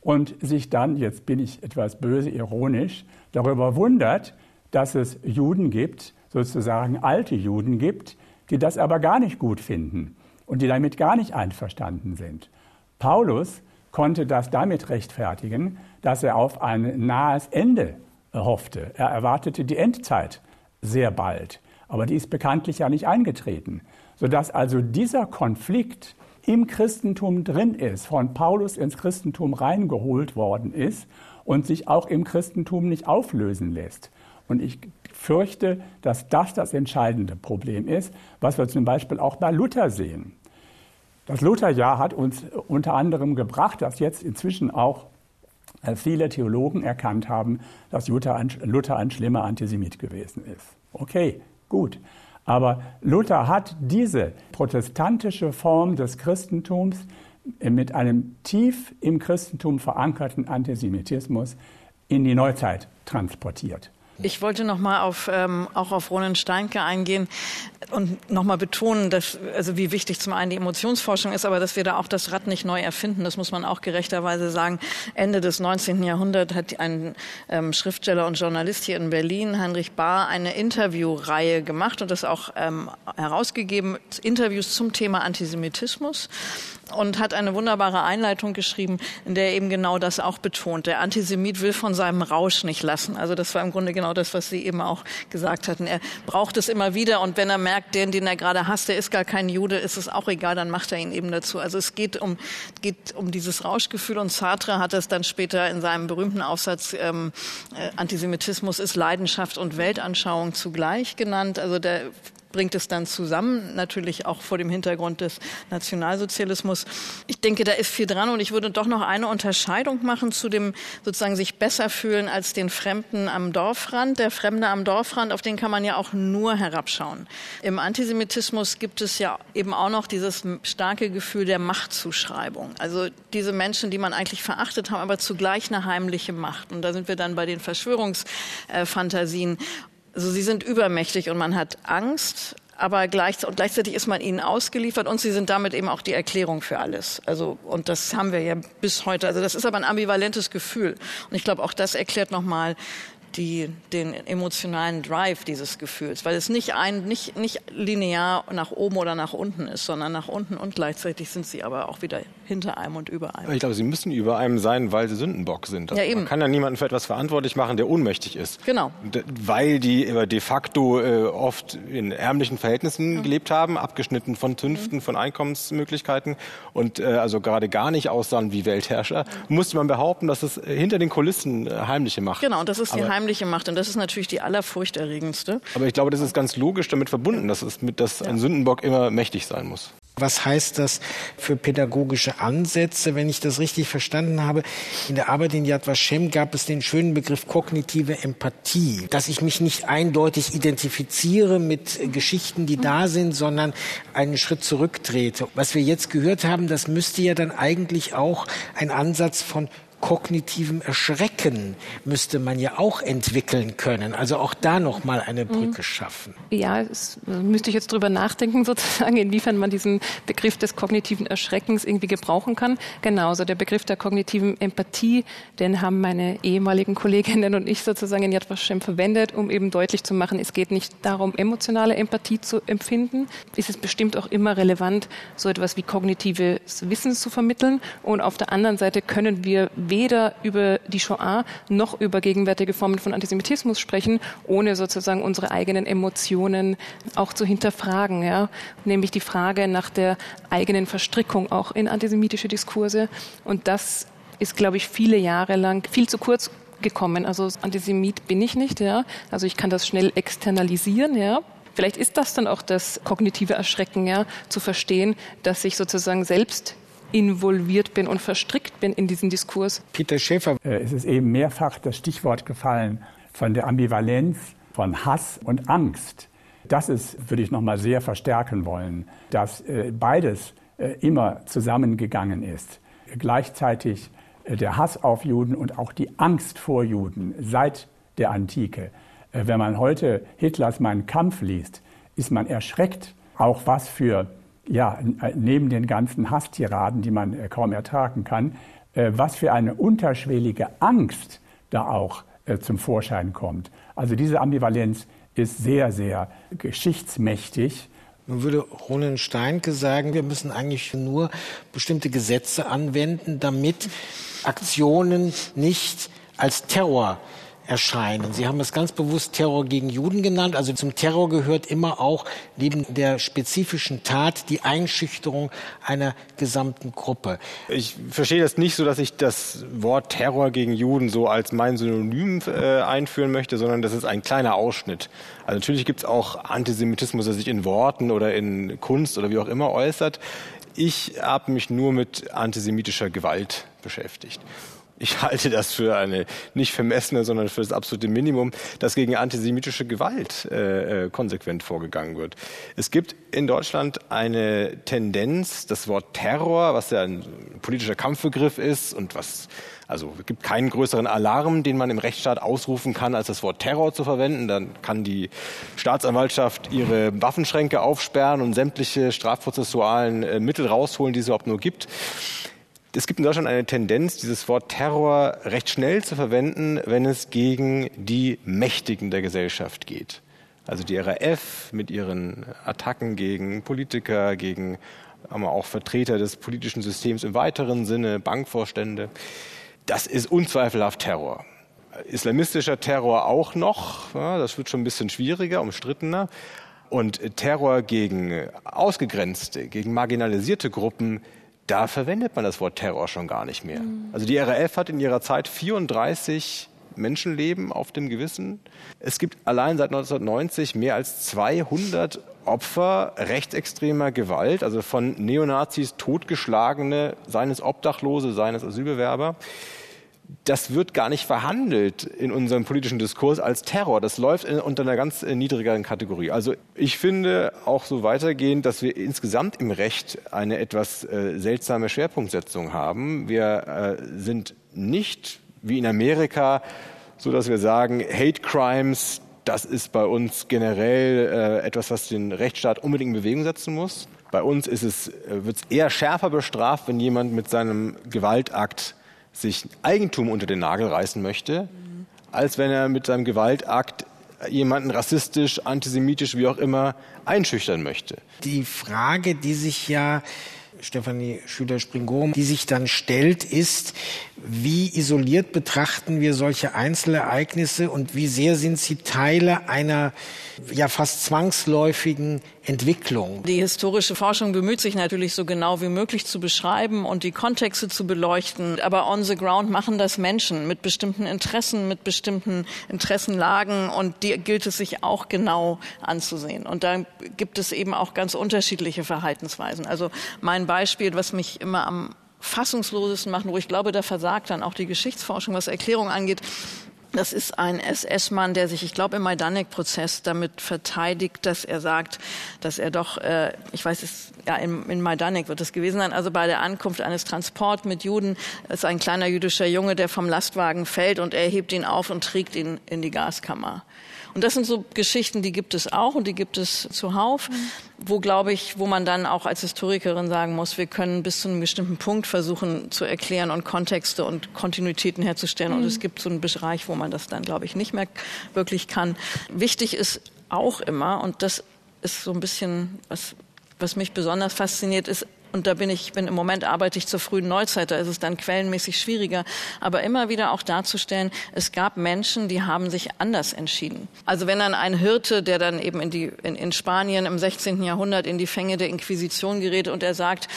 und sich dann, jetzt bin ich etwas böse ironisch, darüber wundert, dass es Juden gibt, sozusagen alte Juden gibt, die das aber gar nicht gut finden und die damit gar nicht einverstanden sind. Paulus konnte das damit rechtfertigen, dass er auf ein nahes Ende hoffte. Er erwartete die Endzeit sehr bald, aber die ist bekanntlich ja nicht eingetreten, sodass also dieser Konflikt im Christentum drin ist, von Paulus ins Christentum reingeholt worden ist und sich auch im Christentum nicht auflösen lässt. Und ich fürchte, dass das das entscheidende Problem ist, was wir zum Beispiel auch bei Luther sehen. Das Lutherjahr hat uns unter anderem gebracht, dass jetzt inzwischen auch äh, viele Theologen erkannt haben, dass Luther ein, Luther ein schlimmer Antisemit gewesen ist. Okay, gut. Aber Luther hat diese protestantische Form des Christentums mit einem tief im Christentum verankerten Antisemitismus in die Neuzeit transportiert. Ich wollte noch mal auf, ähm, auch auf Ronen Steinke eingehen und noch mal betonen, dass, also wie wichtig zum einen die Emotionsforschung ist, aber dass wir da auch das Rad nicht neu erfinden. Das muss man auch gerechterweise sagen. Ende des 19. Jahrhunderts hat ein ähm, Schriftsteller und Journalist hier in Berlin, Heinrich Bahr, eine Interviewreihe gemacht und das auch ähm, herausgegeben, Interviews zum Thema Antisemitismus und hat eine wunderbare Einleitung geschrieben, in der er eben genau das auch betont. Der Antisemit will von seinem Rausch nicht lassen. Also das war im Grunde genau das, was Sie eben auch gesagt hatten. Er braucht es immer wieder und wenn er merkt, den, den er gerade hasst, der ist gar kein Jude, ist es auch egal, dann macht er ihn eben dazu. Also es geht um, geht um dieses Rauschgefühl und Sartre hat es dann später in seinem berühmten Aufsatz ähm, äh, Antisemitismus ist Leidenschaft und Weltanschauung zugleich genannt. Also der bringt es dann zusammen, natürlich auch vor dem Hintergrund des Nationalsozialismus. Ich denke, da ist viel dran und ich würde doch noch eine Unterscheidung machen zu dem sozusagen sich besser fühlen als den Fremden am Dorfrand. Der Fremde am Dorfrand, auf den kann man ja auch nur herabschauen. Im Antisemitismus gibt es ja eben auch noch dieses starke Gefühl der Machtzuschreibung. Also diese Menschen, die man eigentlich verachtet, haben aber zugleich eine heimliche Macht. Und da sind wir dann bei den Verschwörungsfantasien. Also sie sind übermächtig und man hat Angst, aber gleich, und gleichzeitig ist man ihnen ausgeliefert und sie sind damit eben auch die Erklärung für alles. Also, und das haben wir ja bis heute. Also das ist aber ein ambivalentes Gefühl. Und ich glaube, auch das erklärt nochmal die, den emotionalen Drive dieses Gefühls, weil es nicht, ein, nicht, nicht linear nach oben oder nach unten ist, sondern nach unten und gleichzeitig sind sie aber auch wieder hinter einem und über einem. Ich glaube, sie müssen über einem sein, weil sie Sündenbock sind. Also ja, eben. Man kann ja niemanden für etwas verantwortlich machen, der ohnmächtig ist. Genau. Weil die de facto äh, oft in ärmlichen Verhältnissen mhm. gelebt haben, abgeschnitten von Zünften, mhm. von Einkommensmöglichkeiten und äh, also gerade gar nicht aussahen wie Weltherrscher, mhm. musste man behaupten, dass es hinter den Kulissen äh, heimliche Macht. Genau, und das ist die heimliche Macht und das ist natürlich die allerfurchterregendste. Aber ich glaube, das ist ganz logisch damit verbunden, dass, es mit, dass ein Sündenbock immer mächtig sein muss. Was heißt das für pädagogische Ansätze? Wenn ich das richtig verstanden habe, in der Arbeit in Yad Vashem gab es den schönen Begriff kognitive Empathie, dass ich mich nicht eindeutig identifiziere mit Geschichten, die da sind, sondern einen Schritt zurücktrete. Was wir jetzt gehört haben, das müsste ja dann eigentlich auch ein Ansatz von kognitivem Erschrecken müsste man ja auch entwickeln können. Also auch da noch mal eine Brücke mhm. schaffen. Ja, es äh, müsste ich jetzt drüber nachdenken, sozusagen, inwiefern man diesen Begriff des kognitiven Erschreckens irgendwie gebrauchen kann. Genauso der Begriff der kognitiven Empathie, den haben meine ehemaligen Kolleginnen und ich sozusagen in Yad Vashem verwendet, um eben deutlich zu machen, es geht nicht darum, emotionale Empathie zu empfinden. Es ist bestimmt auch immer relevant, so etwas wie kognitives Wissen zu vermitteln. Und auf der anderen Seite können wir weder über die Shoah noch über gegenwärtige Formen von Antisemitismus sprechen, ohne sozusagen unsere eigenen Emotionen auch zu hinterfragen. Ja? Nämlich die Frage nach der eigenen Verstrickung auch in antisemitische Diskurse. Und das ist, glaube ich, viele Jahre lang viel zu kurz gekommen. Also Antisemit bin ich nicht, ja. Also ich kann das schnell externalisieren, ja. Vielleicht ist das dann auch das kognitive Erschrecken, ja, zu verstehen, dass ich sozusagen selbst involviert bin und verstrickt bin in diesen Diskurs. Peter Schäfer. Äh, es ist eben mehrfach das Stichwort gefallen von der Ambivalenz, von Hass und Angst. Das ist, würde ich noch mal sehr verstärken wollen, dass äh, beides äh, immer zusammengegangen ist. Gleichzeitig der Hass auf Juden und auch die Angst vor Juden seit der Antike. Wenn man heute Hitlers Mein Kampf liest, ist man erschreckt, auch was für ja, neben den ganzen Hasstiraden, die man äh, kaum ertragen kann, äh, was für eine unterschwellige Angst da auch äh, zum Vorschein kommt. Also diese Ambivalenz ist sehr, sehr geschichtsmächtig. Nun würde Ronen Steinke sagen, wir müssen eigentlich nur bestimmte Gesetze anwenden, damit Aktionen nicht als Terror erscheinen. Sie haben es ganz bewusst Terror gegen Juden genannt. Also zum Terror gehört immer auch neben der spezifischen Tat die Einschüchterung einer gesamten Gruppe. Ich verstehe das nicht so, dass ich das Wort Terror gegen Juden so als mein Synonym äh, einführen möchte, sondern das ist ein kleiner Ausschnitt. Also natürlich gibt es auch Antisemitismus, der sich in Worten oder in Kunst oder wie auch immer äußert. Ich habe mich nur mit antisemitischer Gewalt beschäftigt. Ich halte das für eine nicht vermessene, sondern für das absolute Minimum, dass gegen antisemitische Gewalt äh, äh, konsequent vorgegangen wird. Es gibt in Deutschland eine Tendenz, das Wort Terror, was ja ein politischer Kampfbegriff ist und was also es gibt keinen größeren Alarm, den man im Rechtsstaat ausrufen kann, als das Wort Terror zu verwenden. Dann kann die Staatsanwaltschaft ihre Waffenschränke aufsperren und sämtliche strafprozessualen äh, Mittel rausholen, die es überhaupt nur gibt. Es gibt in Deutschland eine Tendenz, dieses Wort Terror recht schnell zu verwenden, wenn es gegen die Mächtigen der Gesellschaft geht. Also die RAF mit ihren Attacken gegen Politiker, gegen aber auch Vertreter des politischen Systems im weiteren Sinne, Bankvorstände. Das ist unzweifelhaft Terror. Islamistischer Terror auch noch. Ja, das wird schon ein bisschen schwieriger, umstrittener. Und Terror gegen ausgegrenzte, gegen marginalisierte Gruppen da verwendet man das Wort Terror schon gar nicht mehr. Mhm. Also die RAF hat in ihrer Zeit 34 Menschenleben auf dem Gewissen. Es gibt allein seit 1990 mehr als 200 Opfer rechtsextremer Gewalt, also von Neonazis totgeschlagene, seien es Obdachlose, seien es Asylbewerber das wird gar nicht verhandelt in unserem politischen Diskurs als Terror. Das läuft in, unter einer ganz äh, niedrigeren Kategorie. Also ich finde auch so weitergehend, dass wir insgesamt im Recht eine etwas äh, seltsame Schwerpunktsetzung haben. Wir äh, sind nicht wie in Amerika, so dass wir sagen, Hate Crimes, das ist bei uns generell äh, etwas, was den Rechtsstaat unbedingt in Bewegung setzen muss. Bei uns ist es, äh, wird es eher schärfer bestraft, wenn jemand mit seinem Gewaltakt sich Eigentum unter den Nagel reißen möchte, als wenn er mit seinem Gewaltakt jemanden rassistisch, antisemitisch, wie auch immer, einschüchtern möchte. Die Frage, die sich ja Stefanie Schüler-Springorum, die sich dann stellt, ist, wie isoliert betrachten wir solche Einzelereignisse und wie sehr sind sie Teile einer ja fast zwangsläufigen Entwicklung? Die historische Forschung bemüht sich natürlich so genau wie möglich zu beschreiben und die Kontexte zu beleuchten. Aber on the ground machen das Menschen mit bestimmten Interessen, mit bestimmten Interessenlagen und die gilt es sich auch genau anzusehen. Und da gibt es eben auch ganz unterschiedliche Verhaltensweisen. Also mein Beispiel, was mich immer am fassungslosesten machen, wo ich glaube, da versagt dann auch die Geschichtsforschung, was Erklärung angeht. Das ist ein SS-Mann, der sich, ich glaube, im Majdanek-Prozess damit verteidigt, dass er sagt, dass er doch, äh, ich weiß es, ja, in, in Majdanek wird es gewesen sein, also bei der Ankunft eines Transport mit Juden ist ein kleiner jüdischer Junge, der vom Lastwagen fällt und er hebt ihn auf und trägt ihn in die Gaskammer. Und das sind so Geschichten, die gibt es auch und die gibt es zuhauf, mhm. wo, glaube ich, wo man dann auch als Historikerin sagen muss, wir können bis zu einem bestimmten Punkt versuchen zu erklären und Kontexte und Kontinuitäten herzustellen. Mhm. Und es gibt so einen Bereich, wo man das dann, glaube ich, nicht mehr wirklich kann. Wichtig ist auch immer, und das ist so ein bisschen, was, was mich besonders fasziniert, ist und da bin ich, bin im Moment arbeite ich zur frühen Neuzeit, da ist es dann quellenmäßig schwieriger, aber immer wieder auch darzustellen, es gab Menschen, die haben sich anders entschieden. Also wenn dann ein Hirte, der dann eben in, die, in, in Spanien im 16. Jahrhundert in die Fänge der Inquisition gerät und er sagt,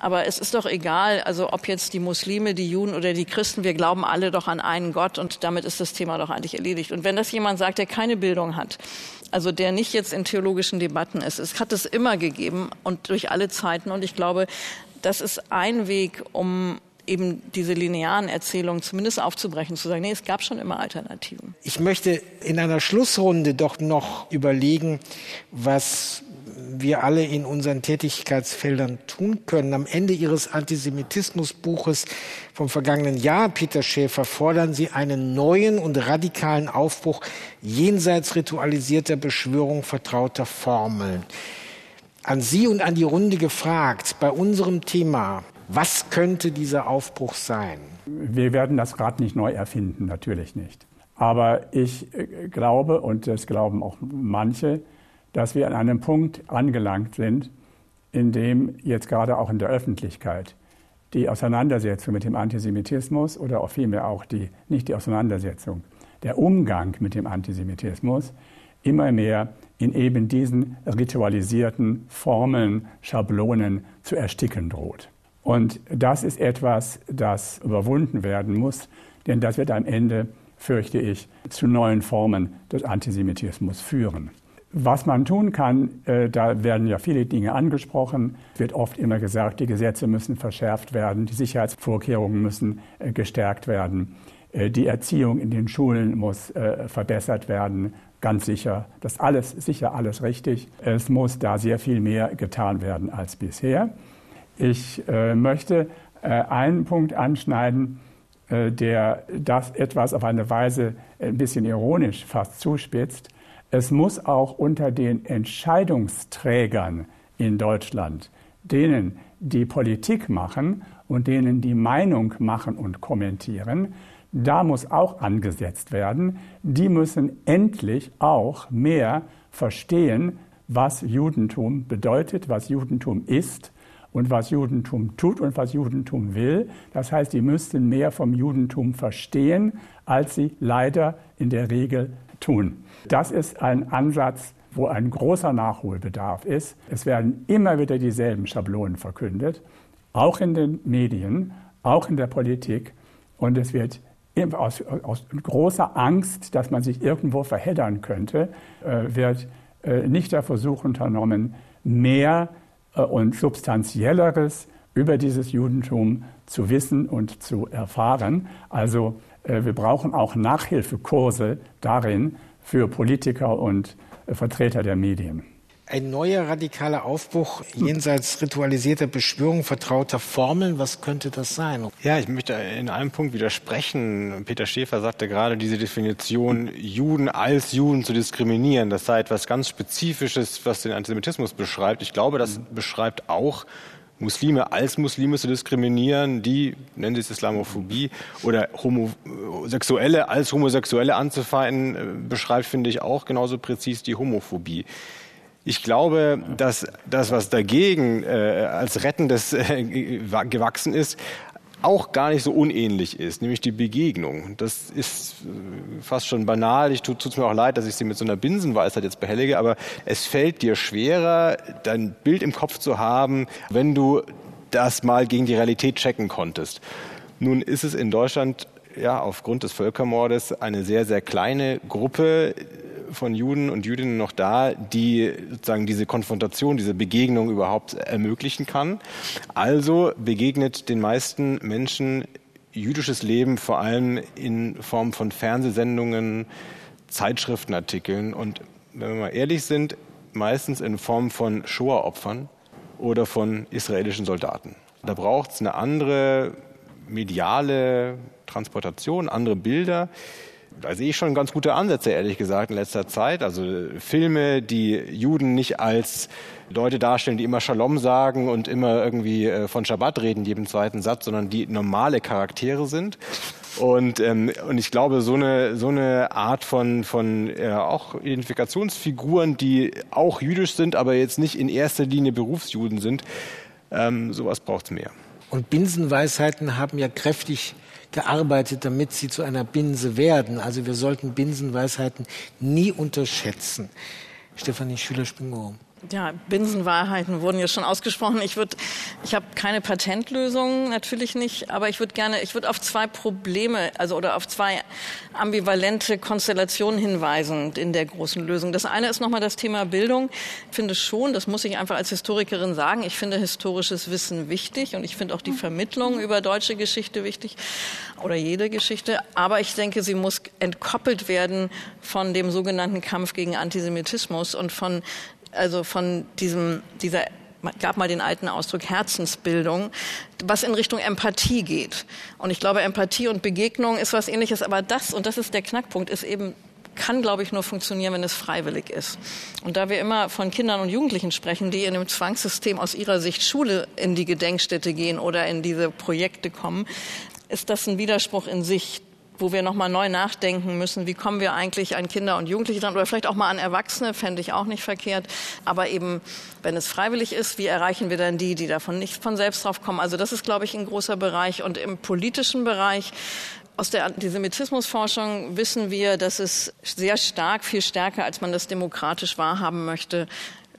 aber es ist doch egal, also ob jetzt die Muslime, die Juden oder die Christen, wir glauben alle doch an einen Gott und damit ist das Thema doch eigentlich erledigt. Und wenn das jemand sagt, der keine Bildung hat, also der nicht jetzt in theologischen Debatten ist. Es hat es immer gegeben und durch alle Zeiten. Und ich glaube, das ist ein Weg, um eben diese linearen Erzählungen zumindest aufzubrechen, zu sagen, nee, es gab schon immer Alternativen. Ich möchte in einer Schlussrunde doch noch überlegen, was wir alle in unseren Tätigkeitsfeldern tun können. Am Ende Ihres Antisemitismusbuches vom vergangenen Jahr, Peter Schäfer, fordern Sie einen neuen und radikalen Aufbruch jenseits ritualisierter Beschwörung vertrauter Formeln. An Sie und an die Runde gefragt, bei unserem Thema, was könnte dieser Aufbruch sein? Wir werden das Rad nicht neu erfinden, natürlich nicht. Aber ich äh, glaube, und das glauben auch manche, dass wir an einem Punkt angelangt sind, in dem jetzt gerade auch in der Öffentlichkeit die Auseinandersetzung mit dem Antisemitismus oder auch vielmehr auch die, nicht die Auseinandersetzung, der Umgang mit dem Antisemitismus immer mehr in eben diesen ritualisierten Formeln, Schablonen zu ersticken droht. Und das ist etwas, das überwunden werden muss, denn das wird am Ende, fürchte ich, zu neuen Formen des Antisemitismus führen. Was man tun kann, äh, da werden ja viele Dinge angesprochen. Es wird oft immer gesagt, die Gesetze müssen verschärft werden, die Sicherheitsvorkehrungen müssen äh, gestärkt werden, äh, die Erziehung in den Schulen muss verbessert werden. Ganz sicher, das alles sicher alles richtig. Es muss da sehr viel mehr getan werden als bisher. Ich möchte einen Punkt anschneiden, der das etwas auf eine Weise ein bisschen ironisch fast zuspitzt. Es muss auch unter den Entscheidungsträgern in Deutschland, denen die Politik machen und denen die Meinung machen und kommentieren, da muss auch angesetzt werden. Die müssen endlich auch mehr verstehen, was Judentum bedeutet, was Judentum ist und was Judentum tut und was Judentum will. Das heißt, die müssten mehr vom Judentum verstehen, als sie leider in der Regel tun. Das ist ein Ansatz, wo ein großer Nachholbedarf ist. Es werden immer wieder dieselben Schablonen verkündet, auch in den Medien, auch in der Politik. Und es wird aus, aus großer Angst, dass man sich irgendwo verheddern könnte, äh, wird äh, nicht der Versuch unternommen, mehr äh, und substanzielleres über dieses Judentum zu wissen und zu erfahren. Also wir brauchen auch Nachhilfekurse darin für Politiker und äh, Vertreter der Medien. Ein neuer radikaler Aufbruch jenseits ritualisierter Beschwörung, vertrauter Formeln, was könnte das sein? Ja, ich möchte in einem Punkt widersprechen. Peter Schäfer sagte gerade, diese Definition, Juden als Juden zu diskriminieren, das sei etwas ganz Spezifisches, was den Antisemitismus beschreibt. Ich glaube, das beschreibt auch Muslime als Muslime zu diskriminieren, die, nennen sie es Islamophobie, oder Homosexuelle als Homosexuelle anzufeinden, äh, beschreibt, finde ich, auch genauso präzis die Homophobie. Ich glaube, dass das, was dagegen äh, als Rettendes äh, gewachsen ist, auch gar nicht so unähnlich ist, nämlich die Begegnung. Das ist äh, fast schon banal. Ich tut es mir auch leid, dass ich sie mit so einer Binsenweisheit jetzt behellige, aber es fällt dir schwerer, dein Bild im Kopf zu haben, wenn du das mal gegen die Realität checken konntest. Nun ist es in Deutschland ja aufgrund des Völkermordes eine sehr, sehr kleine Gruppe, von Juden und Jüdinnen noch da, die sozusagen diese Konfrontation, diese Begegnung überhaupt ermöglichen kann. Also begegnet den meisten Menschen jüdisches Leben vor allem in Form von Fernsehsendungen, Zeitschriftenartikeln und wenn wir mal ehrlich sind, meistens in Form von Shoah-Opfern oder von israelischen Soldaten. Da braucht es eine andere mediale Transportation, andere Bilder, da sehe ich schon ganz gute Ansätze, ehrlich gesagt, in letzter Zeit. Also Filme, die Juden nicht als Leute darstellen, die immer Shalom sagen und immer irgendwie äh, von Schabbat reden, jedem zweiten Satz, sondern die normale Charaktere sind. Und, ähm, und ich glaube, so eine, so eine Art von, von äh, auch Identifikationsfiguren, die auch jüdisch sind, aber jetzt nicht in erster Linie Berufsjuden sind, ähm, sowas braucht es mehr. Und Binsenweisheiten haben ja kräftig gearbeitet, damit sie zu einer Binse werden. Also wir sollten Binsenweisheiten nie unterschätzen. Stefanie Schüler-Spingorum. Ja, Binsenwahrheiten wurden ja schon ausgesprochen. Ich würde, ich habe keine Patentlösung, natürlich nicht, aber ich würde gerne, ich würde auf zwei Probleme, also oder auf zwei ambivalente Konstellationen hinweisen in der großen Lösung. Das eine ist nochmal das Thema Bildung. Ich finde schon, das muss ich einfach als Historikerin sagen, ich finde historisches Wissen wichtig und ich finde auch die Vermittlung über deutsche Geschichte wichtig oder jede Geschichte. Aber ich denke, sie muss entkoppelt werden von dem sogenannten Kampf gegen Antisemitismus und von also von diesem, dieser gab mal den alten Ausdruck Herzensbildung, was in Richtung Empathie geht. Und ich glaube, Empathie und Begegnung ist was ähnliches, aber das, und das ist der Knackpunkt, ist eben kann, glaube ich, nur funktionieren, wenn es freiwillig ist. Und da wir immer von Kindern und Jugendlichen sprechen, die in dem Zwangssystem aus ihrer Sicht Schule in die Gedenkstätte gehen oder in diese Projekte kommen, ist das ein Widerspruch in sich, wo wir nochmal neu nachdenken müssen, wie kommen wir eigentlich an Kinder und Jugendliche dran oder vielleicht auch mal an Erwachsene, fände ich auch nicht verkehrt. Aber eben, wenn es freiwillig ist, wie erreichen wir dann die, die davon nicht von selbst drauf kommen? Also das ist, glaube ich, ein großer Bereich. Und im politischen Bereich aus der Antisemitismusforschung wissen wir, dass es sehr stark, viel stärker, als man das demokratisch wahrhaben möchte,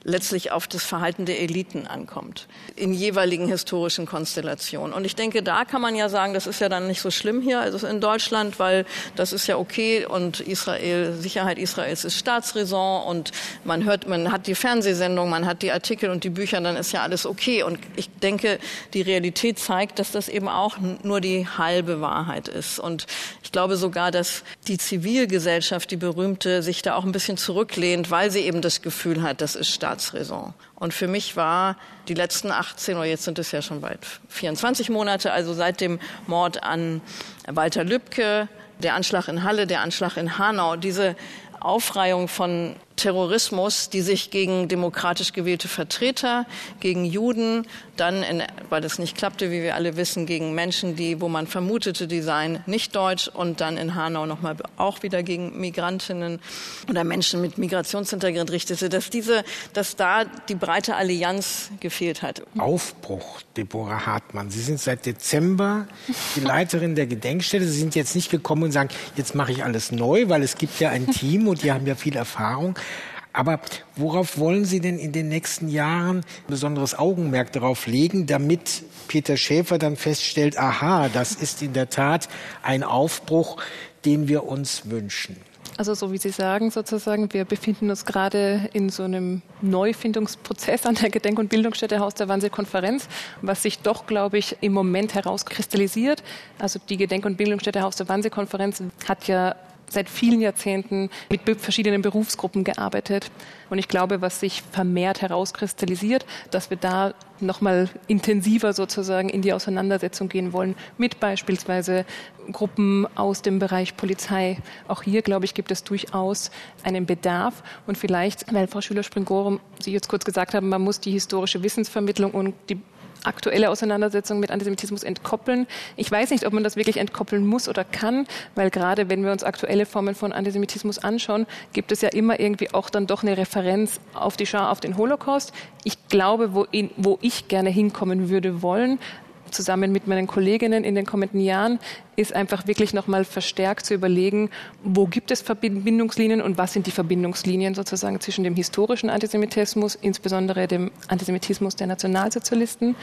letztlich auf das Verhalten der Eliten ankommt, in jeweiligen historischen Konstellationen. Und ich denke, da kann man ja sagen, das ist ja dann nicht so schlimm hier, also in Deutschland, weil das ist ja okay und Israel, Sicherheit Israels ist Staatsräson und man hört, man hat die Fernsehsendung, man hat die Artikel und die Bücher, dann ist ja alles okay. Und ich denke, die Realität zeigt, dass das eben auch nur die halbe Wahrheit ist. Und ich glaube sogar, dass die Zivilgesellschaft, die berühmte, sich da auch ein bisschen zurücklehnt, weil sie eben das Gefühl hat, das ist Staatsräson. Und für mich war die letzten 18 oder jetzt sind es ja schon bald 24 Monate, also seit dem Mord an Walter Lübcke, der Anschlag in Halle, der Anschlag in Hanau, diese Aufreihung von Terrorismus, die sich gegen demokratisch gewählte Vertreter, gegen Juden, dann, in, weil das nicht klappte, wie wir alle wissen, gegen Menschen, die, wo man vermutete, die seien nicht deutsch und dann in Hanau nochmal auch wieder gegen Migrantinnen oder Menschen mit Migrationshintergrund richtete, dass diese, dass da die breite Allianz gefehlt hat. Aufbruch, Deborah Hartmann. Sie sind seit Dezember die Leiterin der Gedenkstätte. Sie sind jetzt nicht gekommen und sagen, jetzt mache ich alles neu, weil es gibt ja ein Team und die haben ja viel Erfahrung. Aber worauf wollen Sie denn in den nächsten Jahren besonderes Augenmerk darauf legen, damit Peter Schäfer dann feststellt, aha, das ist in der Tat ein Aufbruch, den wir uns wünschen? Also so wie Sie sagen sozusagen, wir befinden uns gerade in so einem Neufindungsprozess an der Gedenk- und Bildungsstätte Haus der Wannsee-Konferenz, was sich doch, glaube ich, im Moment herauskristallisiert. Also die Gedenk- und Bildungsstätte Haus der Wannsee-Konferenz hat ja seit vielen Jahrzehnten mit verschiedenen Berufsgruppen gearbeitet. Und ich glaube, was sich vermehrt herauskristallisiert, dass wir da nochmal intensiver sozusagen in die Auseinandersetzung gehen wollen mit beispielsweise Gruppen aus dem Bereich Polizei. Auch hier, glaube ich, gibt es durchaus einen Bedarf. Und vielleicht, weil Frau Schüler-Springorum Sie jetzt kurz gesagt haben, man muss die historische Wissensvermittlung und die aktuelle Auseinandersetzung mit Antisemitismus entkoppeln. Ich weiß nicht, ob man das wirklich entkoppeln muss oder kann, weil gerade wenn wir uns aktuelle Formen von Antisemitismus anschauen, gibt es ja immer irgendwie auch dann doch eine Referenz auf die Schar, auf den Holocaust. Ich glaube, wo, in, wo ich gerne hinkommen würde wollen, zusammen mit meinen Kolleginnen in den kommenden Jahren, ist einfach wirklich nochmal verstärkt zu überlegen, wo gibt es Verbindungslinien und was sind die Verbindungslinien sozusagen zwischen dem historischen Antisemitismus, insbesondere dem Antisemitismus der Nationalsozialisten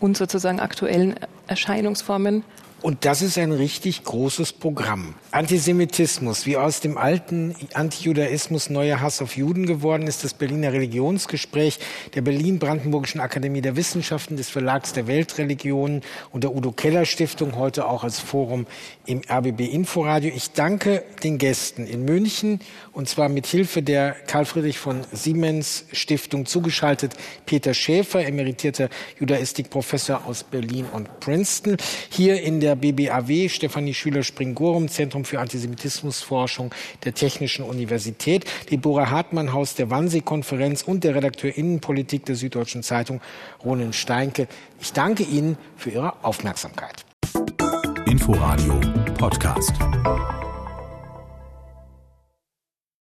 und sozusagen aktuellen Erscheinungsformen und das ist ein richtig großes Programm. Antisemitismus, wie aus dem alten Antijudaismus neuer Hass auf Juden geworden ist, das Berliner Religionsgespräch der Berlin-Brandenburgischen Akademie der Wissenschaften, des Verlags der Weltreligionen und der Udo Keller Stiftung, heute auch als Forum im RBB Inforadio. Ich danke den Gästen in München und zwar mit Hilfe der Karl Friedrich von Siemens Stiftung zugeschaltet Peter Schäfer, emeritierter Judaistikprofessor aus Berlin und Princeton. Hier in der der BBAW, Stefanie Schüler-Springorum, Zentrum für Antisemitismusforschung der Technischen Universität, Deborah Hartmann, Haus der Wannsee-Konferenz und der Redakteur Innenpolitik der Süddeutschen Zeitung, Ronen Steinke. Ich danke Ihnen für Ihre Aufmerksamkeit. Inforadio Podcast.